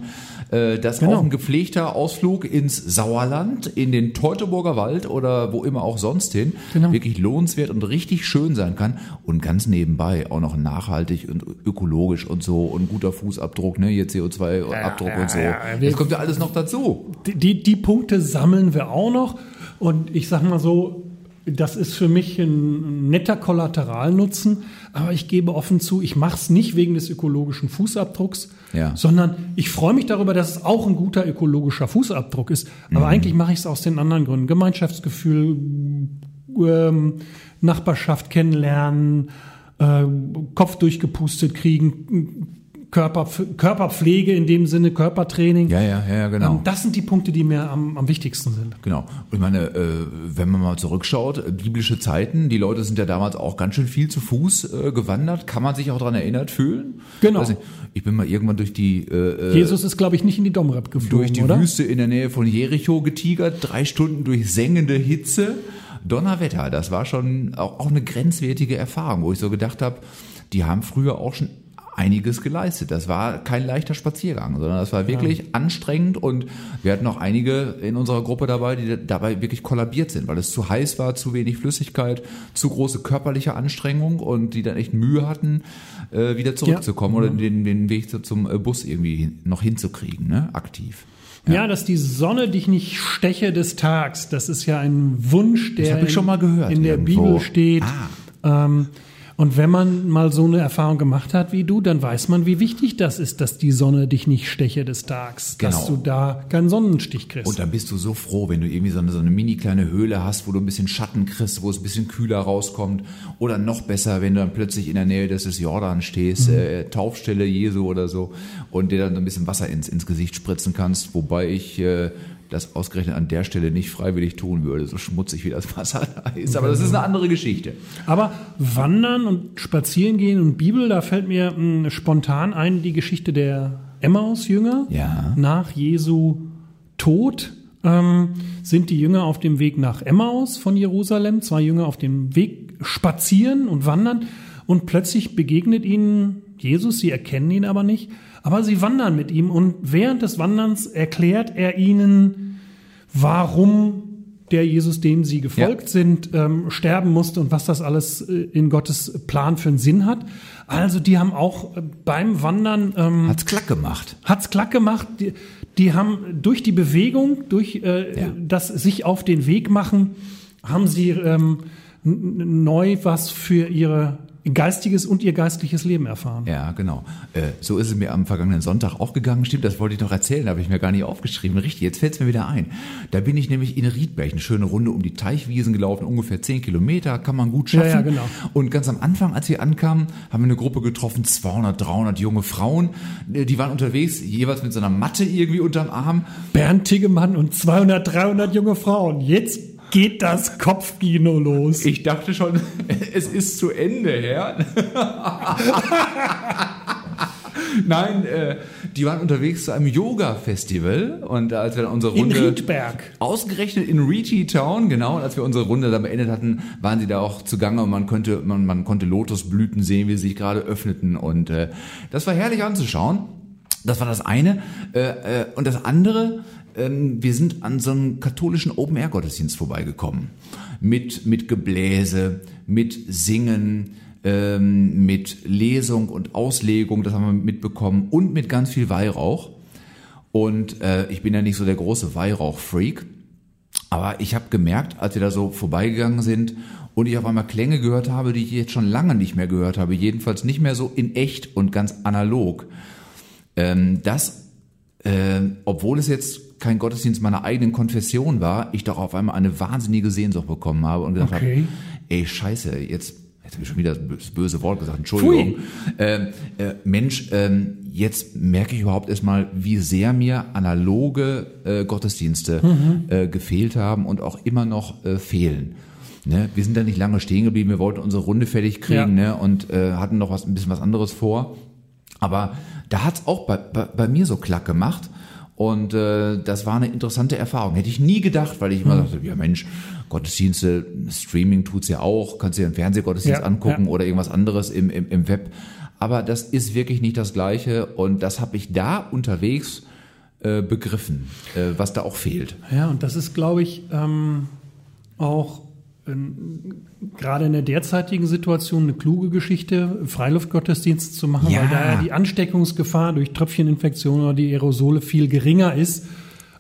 äh, dass Genau. auch ein gepflegter Ausflug ins Sauerland, in den Teutoburger Wald oder wo immer auch sonst hin Genau. wirklich lohnenswert und richtig schön sein kann. Und ganz nebenbei auch noch nachhaltig und ökologisch und so und guter Fußabdruck, ne? Hier CO2-Abdruck ja, und so. ja, wir- das kommt ja alles noch dazu. Die, die, die Punkte sammeln wir auch noch. Und ich sag mal so, das ist für mich ein netter Kollateralnutzen, aber ich gebe offen zu, ich mache es nicht wegen des ökologischen Fußabdrucks, Ja. sondern ich freue mich darüber, dass es auch ein guter ökologischer Fußabdruck ist. Aber eigentlich mache ich es aus den anderen Gründen. Gemeinschaftsgefühl, ähm, Nachbarschaft kennenlernen, äh, Kopf durchgepustet kriegen, Körper, Körperpflege in dem Sinne, Körpertraining. Ja, ja, ja, genau. Ähm, Das sind die Punkte, die mir am, am wichtigsten sind. Genau. Und ich meine, äh, wenn man mal zurückschaut, biblische Zeiten, die Leute sind ja damals auch ganz schön viel zu Fuß äh, gewandert. Kann man sich auch daran erinnert fühlen? Genau. Nicht, ich bin mal irgendwann durch die äh, äh, Jesus ist, glaube ich, nicht in die Domrep geflogen, durch die oder? Wüste in der Nähe von Jericho getigert, drei Stunden durch sengende Hitze. Donnerwetter, das war schon auch, auch eine grenzwertige Erfahrung, wo ich so gedacht habe, die haben früher auch schon einiges geleistet. Das war kein leichter Spaziergang, sondern das war wirklich ja. anstrengend und wir hatten auch einige in unserer Gruppe dabei, die dabei wirklich kollabiert sind, weil es zu heiß war, zu wenig Flüssigkeit, zu große körperliche Anstrengung und die dann echt Mühe hatten, äh, wieder zurückzukommen ja. oder den, den Weg zum äh, Bus irgendwie noch hinzukriegen, ne? aktiv. Ja. ja, dass die Sonne dich nicht steche des Tags, das ist ja ein Wunsch, der ich schon mal gehört, in, in der irgendwo. Bibel steht. Ah. Ähm, und wenn man mal so eine Erfahrung gemacht hat wie du, dann weiß man, wie wichtig das ist, dass die Sonne dich nicht steche des Tags, genau. dass du da keinen Sonnenstich kriegst. Und dann bist du so froh, wenn du irgendwie so eine, so eine mini kleine Höhle hast, wo du ein bisschen Schatten kriegst, wo es ein bisschen kühler rauskommt. Oder noch besser, wenn du dann plötzlich in der Nähe des Jordan stehst, mhm. äh, Taufstelle Jesu oder so, und dir dann so ein bisschen Wasser ins, ins Gesicht spritzen kannst. Wobei ich äh, das ausgerechnet an der Stelle nicht freiwillig tun würde, so schmutzig wie das Wasser da ist. Aber das ist eine andere Geschichte. Aber Wandern und Spazierengehen und Bibel, da fällt mir mh, hm, spontan ein die Geschichte der Emmaus-Jünger. Ja. Nach Jesu Tod ähm, sind die Jünger auf dem Weg nach Emmaus von Jerusalem, zwei Jünger auf dem Weg spazieren und wandern und plötzlich begegnet ihnen Jesus, sie erkennen ihn aber nicht aber sie wandern mit ihm und während des Wanderns erklärt er ihnen, warum der Jesus, dem sie gefolgt ja. sind, ähm, sterben musste und was das alles äh, in Gottes Plan für einen Sinn hat. Also die haben auch äh, beim Wandern ähm, hat's klack gemacht. Hat's klack gemacht. Die, die haben durch die Bewegung, durch äh, ja. das sich auf den Weg machen, haben sie ähm, neu was für ihre geistiges und ihr geistliches Leben erfahren. Ja, genau. Äh, so ist es mir am vergangenen Sonntag auch gegangen. Stimmt, das wollte ich noch erzählen, habe ich mir gar nicht aufgeschrieben. Richtig, jetzt fällt es mir wieder ein. Da bin ich nämlich in Riedberg eine schöne Runde um die Teichwiesen gelaufen, ungefähr zehn Kilometer, kann man gut schaffen. Ja, ja, genau. Und ganz am Anfang, als wir ankamen, haben wir eine Gruppe getroffen, 200, 300 junge Frauen. Äh, die waren unterwegs, jeweils mit so einer Matte irgendwie unterm Arm. Bernd Tiggemann und 200, 300 junge Frauen. Jetzt geht das Kopfkino los. Ich dachte schon, es ist zu Ende, Herr. Nein, äh, die waren unterwegs zu einem Yoga-Festival und als wir unsere Runde... In Riedberg. Ausgerechnet in Rigi Town, genau. Und als wir unsere Runde dann beendet hatten, waren sie da auch zugange und man konnte, man, man konnte Lotusblüten sehen, wie sie sich gerade öffneten und äh, das war herrlich anzuschauen. Das war das eine. Äh, äh, und das andere, ähm, wir sind an so einem katholischen Open-Air-Gottesdienst vorbeigekommen. Mit, mit Gebläse, mit Singen, ähm, mit Lesung und Auslegung, das haben wir mitbekommen, und mit ganz viel Weihrauch. Und äh, ich bin ja nicht so der große Weihrauch-Freak, aber ich habe gemerkt, als wir da so vorbeigegangen sind und ich auf einmal Klänge gehört habe, die ich jetzt schon lange nicht mehr gehört habe, jedenfalls nicht mehr so in echt und ganz analog, ähm, dass, äh, obwohl es jetzt kein Gottesdienst meiner eigenen Konfession war, ich doch auf einmal eine wahnsinnige Sehnsucht bekommen habe und gesagt okay. habe, ey Scheiße, jetzt jetzt habe ich schon wieder das böse Wort gesagt, Entschuldigung. Ähm, äh, Mensch, ähm, jetzt merke ich überhaupt erstmal, wie sehr mir analoge äh, Gottesdienste mhm. äh, gefehlt haben und auch immer noch äh, fehlen. Ne? Wir sind da nicht lange stehen geblieben, wir wollten unsere Runde fertig kriegen ja. ne? und äh, hatten noch was, ein bisschen was anderes vor. Aber da hat's auch bei, bei, bei mir so klack gemacht. Und äh, das war eine interessante Erfahrung. Hätte ich nie gedacht, weil ich immer mhm. dachte, ja Mensch, Gottesdienste, Streaming tut's ja auch, kannst dir einen Fernsehgottesdienst ja, angucken ja. oder irgendwas anderes im, im, im Web. Aber das ist wirklich nicht das Gleiche und das habe ich da unterwegs äh, begriffen, äh, was da auch fehlt. Ja, und das ist, glaube ich, ähm, auch gerade in der derzeitigen Situation eine kluge Geschichte, Freiluftgottesdienst zu machen, ja. weil da ja die Ansteckungsgefahr durch Tröpfcheninfektionen oder die Aerosole viel geringer ist.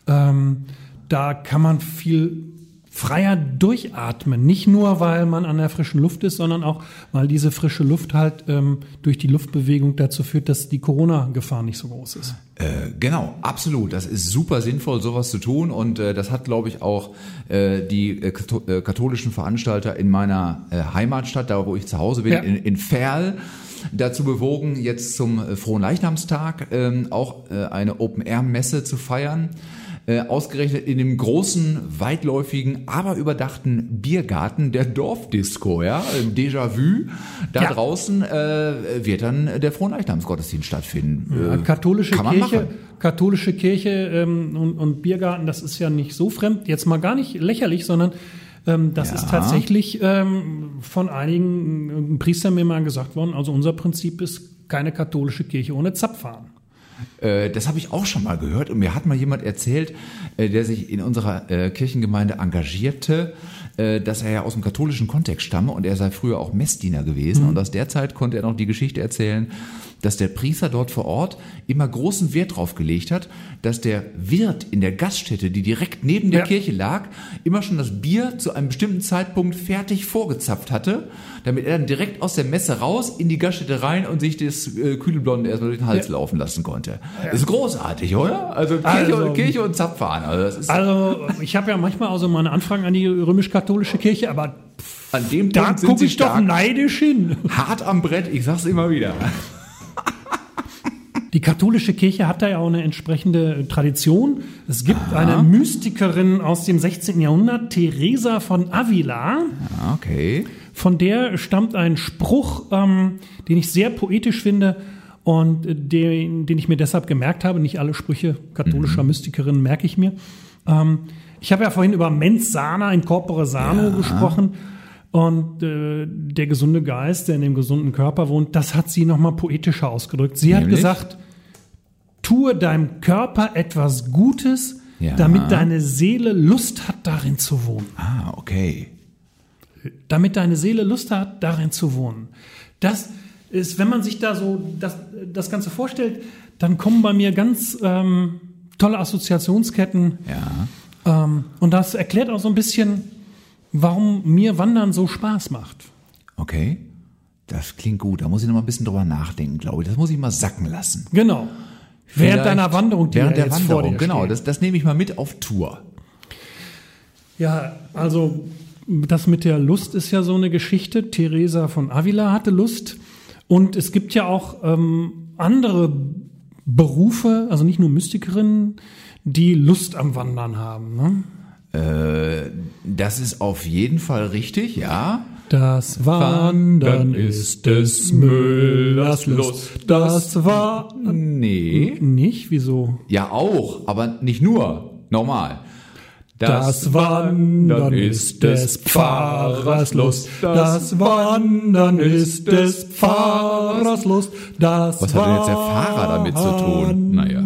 Ähm, da kann man viel freier durchatmen. Nicht nur, weil man an der frischen Luft ist, sondern auch, weil diese frische Luft halt ähm, durch die Luftbewegung dazu führt, dass die Corona-Gefahr nicht so groß ist. Äh, genau, absolut. Das ist super sinnvoll, sowas zu tun. Und äh, das hat, glaube ich, auch äh, die äh, äh, katholischen Veranstalter in meiner äh, Heimatstadt, da wo ich zu Hause bin, ja. in, in Ferl, dazu bewogen, jetzt zum äh, Frohen Leichnamstag ähm, auch äh, eine Open-Air-Messe zu feiern äh, ausgerechnet in dem großen, weitläufigen, aber überdachten Biergarten der Dorfdisco, ja, Déjà-vu. Da ja. draußen äh, wird dann der Fronleichnamsgottesdienst stattfinden. Ja, katholische Kirche, katholische Kirche ähm, und, und Biergarten, das ist ja nicht so fremd, jetzt mal gar nicht lächerlich, sondern ähm, das ja. ist tatsächlich ähm, von einigen Priestern mir mal gesagt worden. Also unser Prinzip ist keine katholische Kirche ohne Zapfhahn. Äh, das habe ich auch schon mal gehört und mir hat mal jemand erzählt, äh, der sich in unserer äh, Kirchengemeinde engagierte, äh, dass er ja aus dem katholischen Kontext stamme und er sei früher auch Messdiener gewesen Mhm. und aus der Zeit konnte er noch die Geschichte erzählen, dass der Priester dort vor Ort immer großen Wert drauf gelegt hat, dass der Wirt in der Gaststätte, die direkt neben der Ja. Kirche lag, immer schon das Bier zu einem bestimmten Zeitpunkt fertig vorgezapft hatte, damit er dann direkt aus der Messe raus in die Gaststätte rein und sich das äh, kühle Blonde erstmal durch den Hals Ja. laufen lassen konnte. Das ist großartig, oder? Also Kirche, Also- und, Kirche und Zapfhahn. Also Also, ich habe ja manchmal also meine Anfragen an die römisch-katholische Kirche, aber an dem da Punkt gucke ich doch neidisch hin. hart am Brett. Ich sag's immer wieder. Die katholische Kirche hat da ja auch eine entsprechende Tradition. Es gibt eine Mystikerin aus dem 16. Jahrhundert, Teresa von Avila. Ah, Okay. Von der stammt ein Spruch, ähm, den ich sehr poetisch finde und den, den ich mir deshalb gemerkt habe. Nicht alle Sprüche katholischer Mystikerinnen merke ich mir. Ähm, ich habe ja vorhin über Mens sana in corpore sano gesprochen. Und äh, der gesunde Geist, der in dem gesunden Körper wohnt, das hat sie nochmal poetischer ausgedrückt. Sie hat Nämlich? gesagt, tue deinem Körper etwas Gutes, Ja. damit deine Seele Lust hat, darin zu wohnen Ah, okay. damit deine Seele Lust hat, darin zu wohnen. Das ist, wenn man sich da so das, das Ganze vorstellt, dann kommen bei mir ganz ähm, tolle Assoziationsketten. Ja. Ähm, und das erklärt auch so ein bisschen, warum mir Wandern so Spaß macht. Okay. Das klingt gut. Da muss ich noch mal ein bisschen drüber nachdenken, glaube ich. Das muss ich mal sacken lassen. Genau. Während Vielleicht deiner Wanderung, die während der jetzt vor Wanderung, dir genau. steht. Das, das nehme ich mal mit auf Tour. Ja, also das mit der Lust ist ja so eine Geschichte. Teresa von Avila hatte Lust. Und es gibt ja auch ähm, andere Berufe, also nicht nur Mystikerinnen, die Lust am Wandern haben. Ne? Äh, das ist auf jeden Fall richtig, ja. Das Wandern ist des Müllers Lust. Das war Nee. nicht, wieso? Ja, auch, aber nicht nur. Normal. Das Wandern ist des Pfarrers Lust. Das Wandern ist des Pfarrers Lust. Das Was hat denn jetzt der Fahrer damit zu tun? Naja.